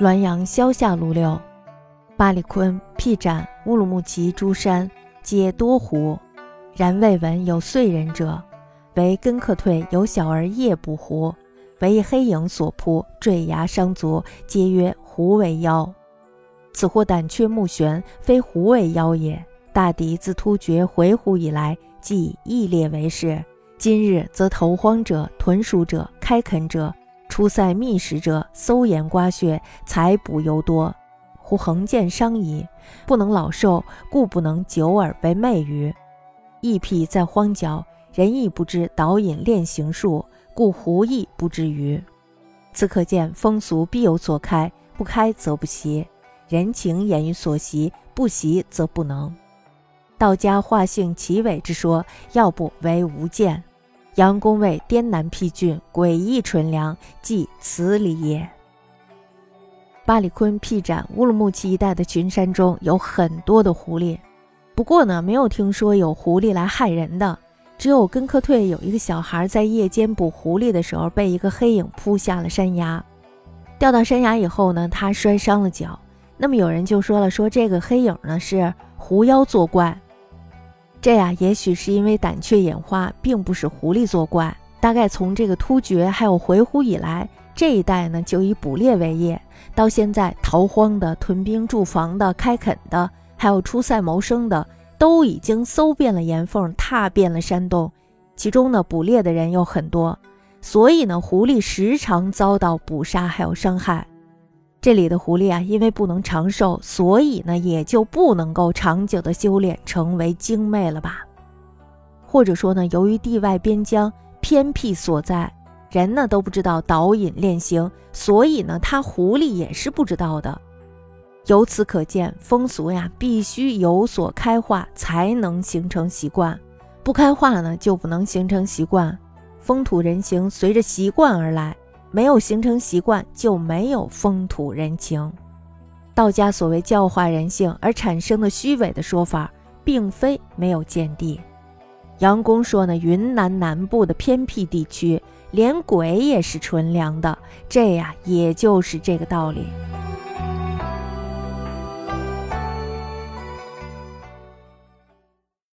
滦阳萧下路六，巴里坤、辟展、乌鲁木齐诸山皆多湖，然未闻有燧人者。唯根克退有小儿夜捕狐，为黑影所扑，坠崖伤足，皆曰狐为妖。此或胆怯目眩，非狐为妖也。大敌自突厥回鹘以来，即异列为事。今日则投荒者、屯属者、开垦者、出塞觅食者，搜盐刮穴，采补尤多。胡横见伤矣，不能老寿，故不能久而为媚于。异僻在荒郊。人亦不知导引练行术，故胡亦不知于。此可见风俗必有所开，不开则不习；人情言于所习，不习则不能。道家化性奇伟之说，要不为无见。杨公谓滇南僻郡，诡异纯良，即此理也。巴里坤、辟展、乌鲁木齐一带的群山中有很多的狐狸，不过呢，没有听说有狐狸来害人的。只有根科退有一个小孩在夜间捕狐狸的时候，被一个黑影扑下了山崖。掉到山崖以后呢，他摔伤了脚。那么有人就说了，说这个黑影呢是狐妖作怪。这呀，也许是因为胆怯眼花，并不是狐狸作怪。大概从这个突厥还有回鹘以来，这一带呢就以捕猎为业，到现在逃荒的、屯兵驻防的、开垦的，还有出塞谋生的。都已经搜遍了岩缝，踏遍了山洞，其中呢，捕猎的人有很多，所以呢，狐狸时常遭到捕杀还有伤害。这里的狐狸啊，因为不能长寿，所以呢，也就不能够长久的修炼成为精魅了吧？或者说呢，由于地外边疆偏僻所在，人呢都不知道导引练行，所以呢，他狐狸也是不知道的。由此可见，风俗呀必须有所开化，才能形成习惯；不开化呢，就不能形成习惯。风土人情随着习惯而来，没有形成习惯，就没有风土人情。道家所谓教化人性而产生的虚伪的说法，并非没有见地。杨公说呢，云南南部的偏僻地区，连鬼也是纯良的，这呀，也就是这个道理。